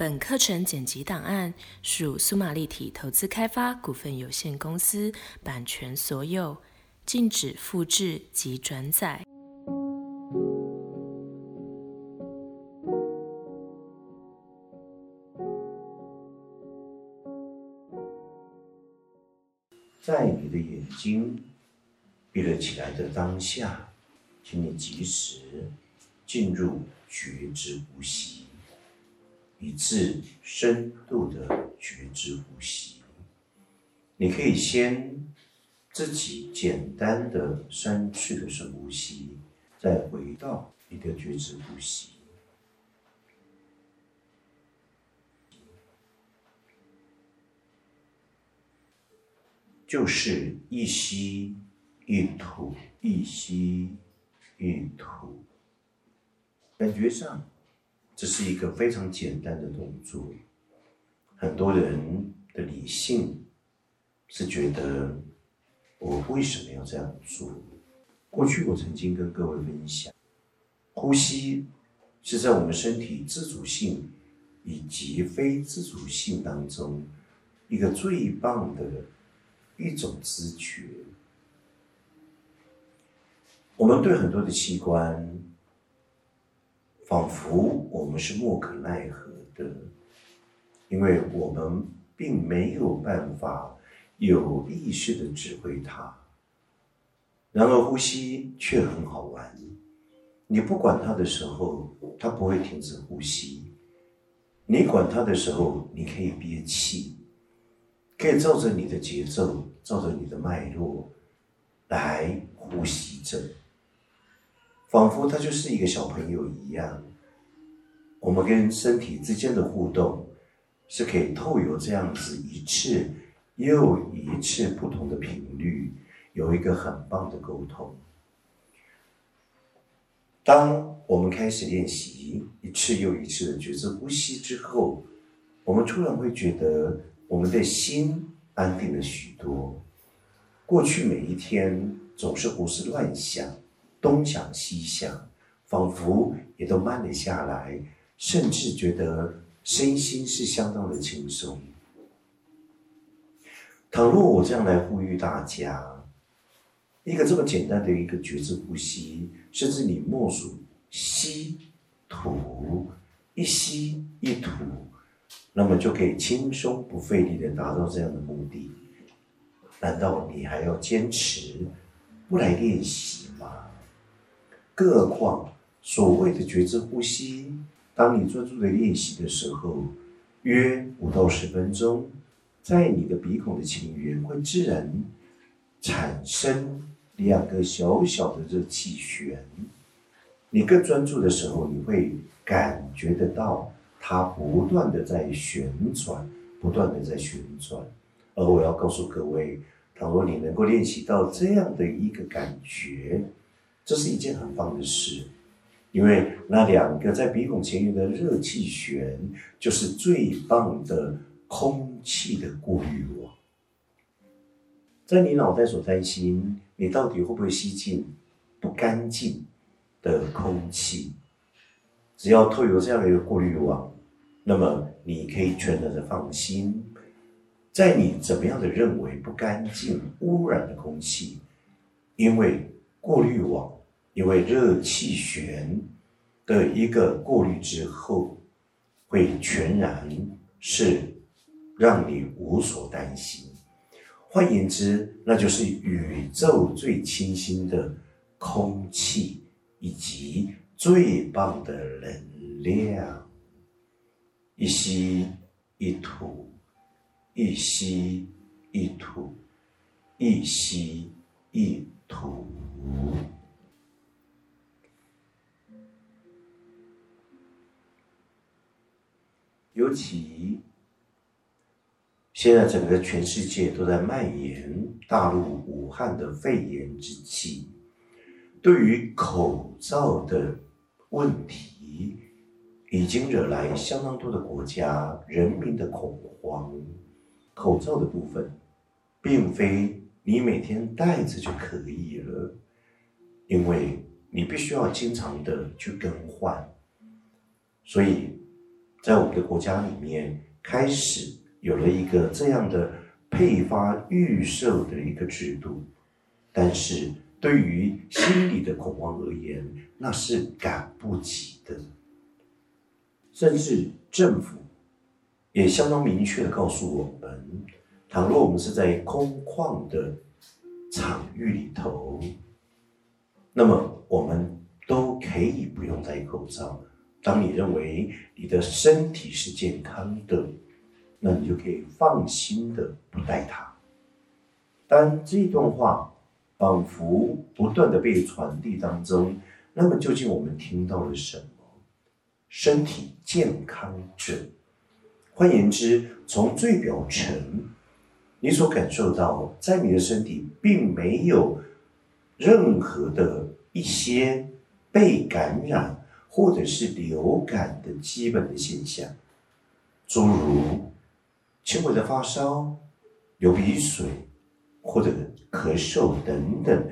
本课程剪辑档案属苏玛立体投资开发股份有限公司版权所有，禁止复制及转载。在你的眼睛闭了起来的当下，请你及时进入觉知呼吸，一次深度的觉知呼吸。你可以先自己简单的三次的深呼吸，再回到你的觉知呼吸。就是一吸一吐，一吸一吐，感觉上这是一个非常简单的动作。很多人的理性是觉得我为什么要这样做？过去我曾经跟各位分享，呼吸是在我们身体自主性以及非自主性当中一个最棒的。一种知觉，我们对很多的器官，仿佛我们是莫可奈何的，因为我们并没有办法有意识的指挥它。然而，呼吸却很好玩，你不管它的时候，它不会停止呼吸；你管它的时候，你可以憋气。可以照着你的节奏，照着你的脉络来呼吸着，仿佛他就是一个小朋友一样。我们跟身体之间的互动是可以透由这样子一次又一次不同的频率，有一个很棒的沟通。当我们开始练习一次又一次的觉知呼吸之后，我们突然会觉得。我们的心安定了许多。过去每一天总是胡思乱想，东想西想，仿佛也都慢了下来，甚至觉得身心是相当的轻松。倘若我这样来呼吁大家，一个这么简单的一个觉知呼吸，甚至你默数吸吐，一吸一吐。那么就可以轻松不费力的达到这样的目的，难道你还要坚持不来练习吗？更何况所谓的觉知呼吸，当你专注的练习的时候，约五到十分钟，在你的鼻孔的前缘会自然产生两个小小的热气旋，你更专注的时候，你会感觉得到。它不断的在旋转，不断的在旋转，而我要告诉各位，倘若你能够练习到这样的一个感觉，这是一件很棒的事，因为那两个在鼻孔前缘的热气旋，就是最棒的空气的过滤网。在你脑袋所担心，你到底会不会吸进不干净的空气？只要透过这样的一个过滤网，那么你可以全然的放心，在你怎么样的认为不干净、污染的空气，因为过滤网，因为热气旋的一个过滤之后，会全然是让你无所担心。换言之，那就是宇宙最清新的空气以及。最棒的能量，一吸一吐，一吸一吐，一吸一吐。尤其现在整个全世界都在蔓延大陆武汉的肺炎之际，对于口罩的。问题已经惹来相当多的国家人民的恐慌。口罩的部分，并非你每天戴着就可以了，因为你必须要经常的去更换。所以，在我们的国家里面开始有了一个这样的配发预售的一个制度，但是对于心理的恐慌而言，那是赶不及的。甚至政府也相当明确的告诉我们，倘若我们是在空旷的场域里头，那么我们都可以不用戴口罩。当你认为你的身体是健康的，那你就可以放心的不带它。当这段话仿佛不断的被传递当中，那么究竟我们听到了什么？身体健康者，换言之，从最表层，你所感受到，在你的身体并没有任何的一些被感染。或者是流感的基本的现象，诸如轻微的发烧、流鼻水或者咳嗽等等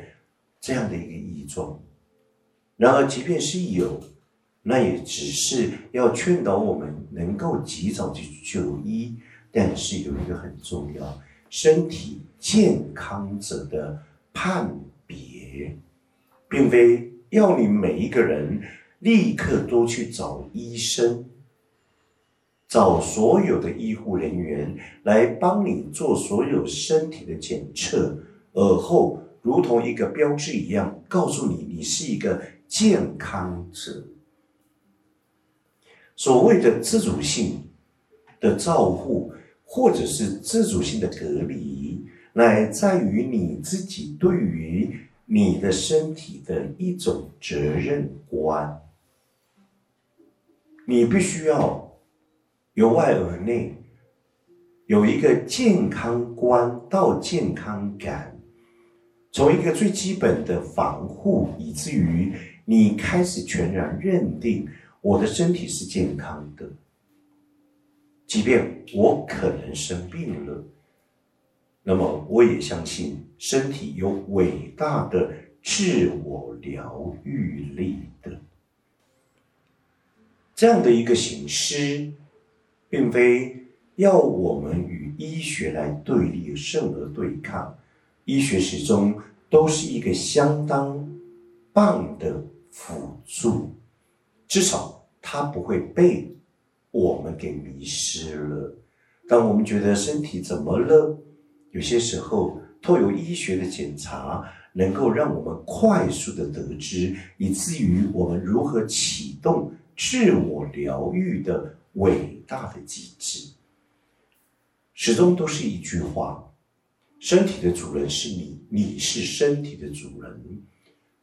这样的一个异状。然而，即便是有，那也只是要劝导我们能够及早去就医。但是有一个很重要，身体健康者的判别，并非要你每一个人。立刻都去找医生，找所有的医护人员来帮你做所有身体的检测，而后如同一个标志一样，告诉你你是一个健康者。所谓的自主性的照护，或者是自主性的隔离，乃在于你自己对于你的身体的一种责任观。你必须要由外而内有一个健康观到健康感，从一个最基本的防护，以至于你开始全然认定我的身体是健康的，即便我可能生病了，那么我也相信身体有伟大的自我疗愈力的。这样的一个形式，并非要我们与医学来对立、甚而对抗。医学始终都是一个相当棒的辅助，至少它不会被我们给迷失了。当我们觉得身体怎么了，有些时候透过医学的检查，能够让我们快速的得知，以至于我们如何启动。自我疗愈的伟大的机制，始终都是一句话：身体的主人是你，你是身体的主人。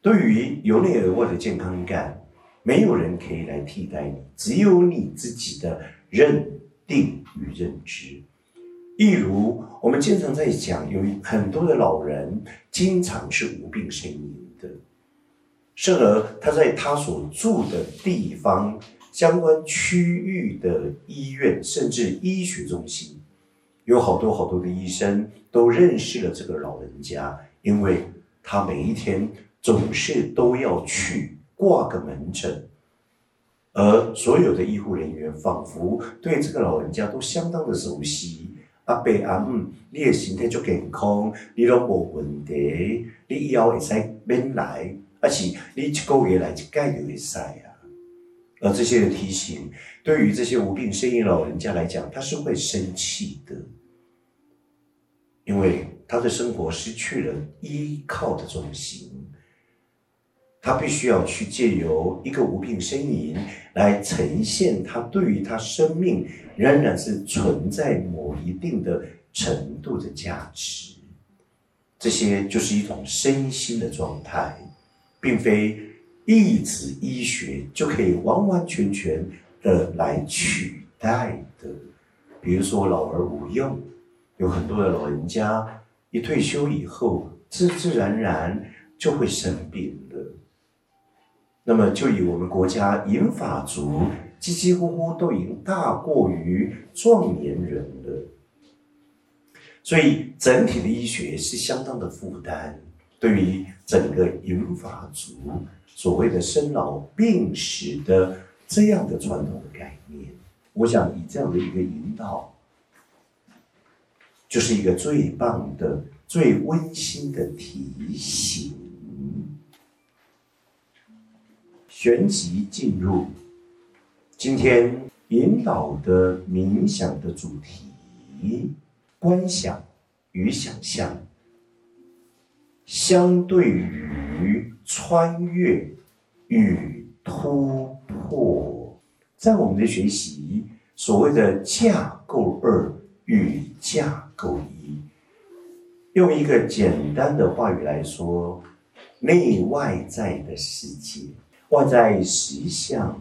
对于由内而外的健康感，没有人可以来替代你，只有你自己的认定与认知。例如，我们经常在讲，有很多的老人经常是无病呻吟。甚而他在他所住的地方相关区域的医院，甚至医学中心，有好多好多的医生都认识了这个老人家，因为他每一天总是都要去挂个门诊，而所有的医护人员仿佛对这个老人家都相当的熟悉。阿伯阿姆，你的身体足健康，你拢无问题，你以后会使免来。而且你一个月来一盖就会晒啊，而这些的提醒，对于这些无病呻吟老人家来讲，他是会生气的，因为他的生活失去了依靠的中心，他必须要去借由一个无病呻吟来呈现他对于他生命仍然是存在某一定的程度的价值，这些就是一种身心的状态。并非一指医学就可以完完全全的来取代的。比如说老而无用，有很多的老人家一退休以后，自自然然就会生病了。那么就以我们国家银发族，几几乎乎都已经大过于壮年人了，所以整体的医学是相当的负担。对于整个银发族所谓的生老病死的这样的传统的概念，我想以这样的一个引导，就是一个最棒的、最温馨的提醒。旋即进入今天引导的冥想的主题：观想与想象，相对于穿越与突破。在我们的学习，所谓的架构二与架构一，用一个简单的话语来说，内外在的世界。外在实相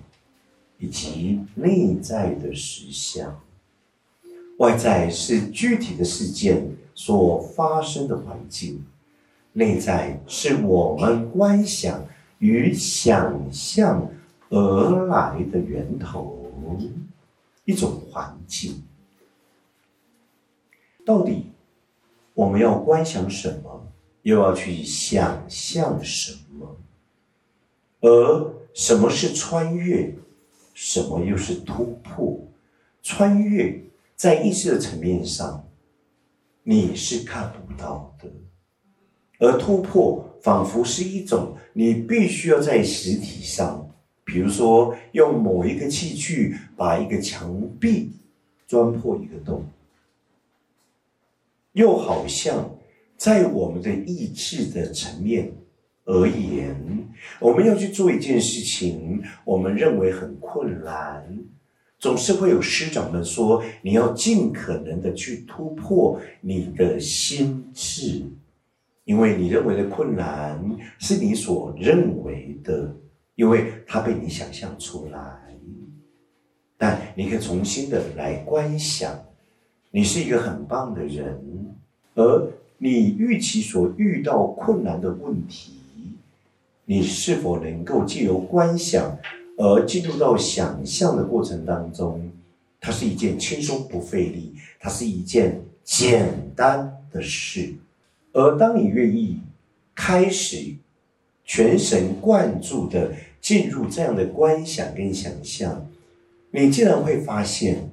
以及内在的实相，外在是具体的事件所发生的环境，内在是我们观想与想象而来的源头，一种环境。到底我们要观想什么，又要去想象什么？而什么是穿越？什么又是突破？穿越在意识的层面上，你是看不到的；而突破仿佛是一种你必须要在实体上，比如说用某一个器具把一个墙壁钻破一个洞，又好像在我们的意志的层面。而言，我们要去做一件事情，我们认为很困难，总是会有师长们说：“你要尽可能的去突破你的心智，因为你认为的困难是你所认为的，因为它被你想象出来。但你可以重新的来观想，你是一个很棒的人，而你预期所遇到困难的问题。”你是否能够借由观想而进入到想象的过程当中？它是一件轻松不费力，它是一件简单的事。而当你愿意开始全神贯注的进入这样的观想跟想象，你竟然会发现，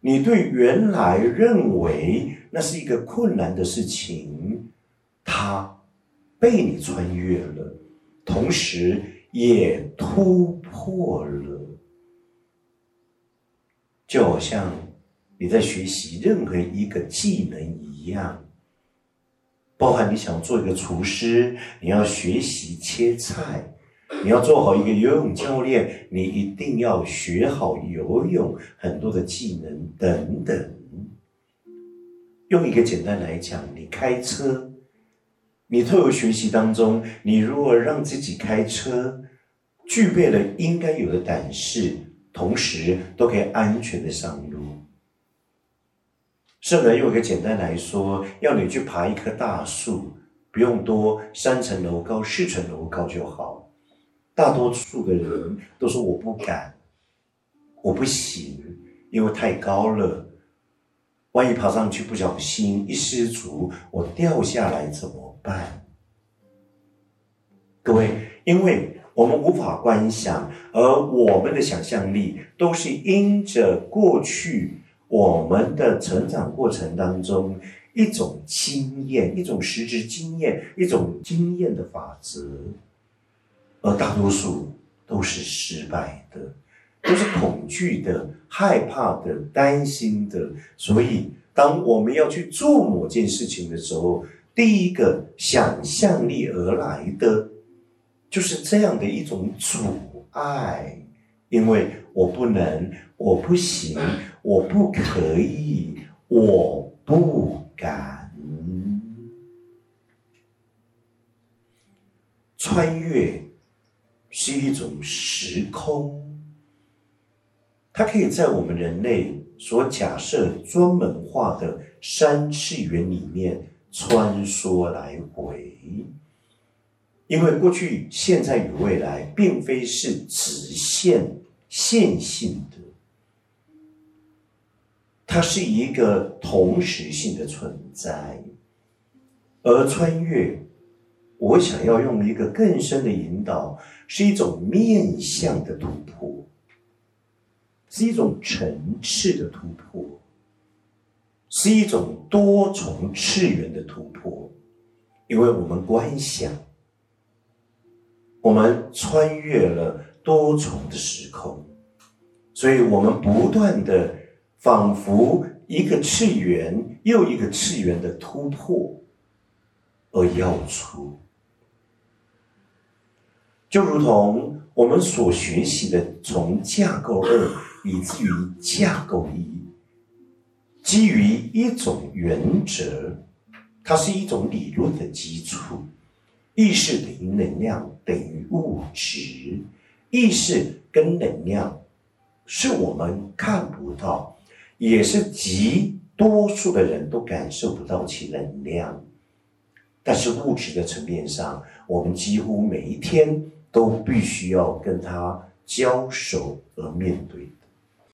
你对原来认为那是一个困难的事情，它被你穿越了。同时也突破了，就好像你在学习任何一个技能一样，包含你想做一个厨师，你要学习切菜；你要做好一个游泳教练，你一定要学好游泳，很多的技能等等。用一个简单来讲，你开车。你透过学习当中，你如果让自己开车具备了应该有的胆识，同时都可以安全的上路。圣人用一个简单来说，要你去爬一棵大树，不用多，三层楼高、四层楼高就好。大多数的人都说我不敢，我不行，因为太高了。万一爬上去不小心一失足，我掉下来怎么办？各位，因为我们无法观想，而我们的想象力都是因着过去我们的成长过程当中一种经验、一种实质经验、一种经验的法则，而大多数都是失败的。都是恐惧的、害怕的、担心的，所以当我们要去做某件事情的时候，第一个想象力而来的就是这样的一种阻碍，因为我不能，我不行，我不可以，我不敢穿越，是一种时空。它可以在我们人类所假设专门化的三次元里面穿梭来回，因为过去、现在与未来并非是直线线性的，它是一个同时性的存在，而穿越，我想要用一个更深的引导，是一种面向的突破。是一种层次的突破，是一种多重次元的突破，因为我们观想，我们穿越了多重的时空，所以我们不断的仿佛一个次元又一个次元的突破而要出。就如同我们所学习的，从架构二以至于架构一，基于一种原则，它是一种理论的基础。意识等于能量等于物质，意识跟能量是我们看不到，也是极多数的人都感受不到其能量。但是物质的层面上，我们几乎每一天。都必须要跟它交手而面对。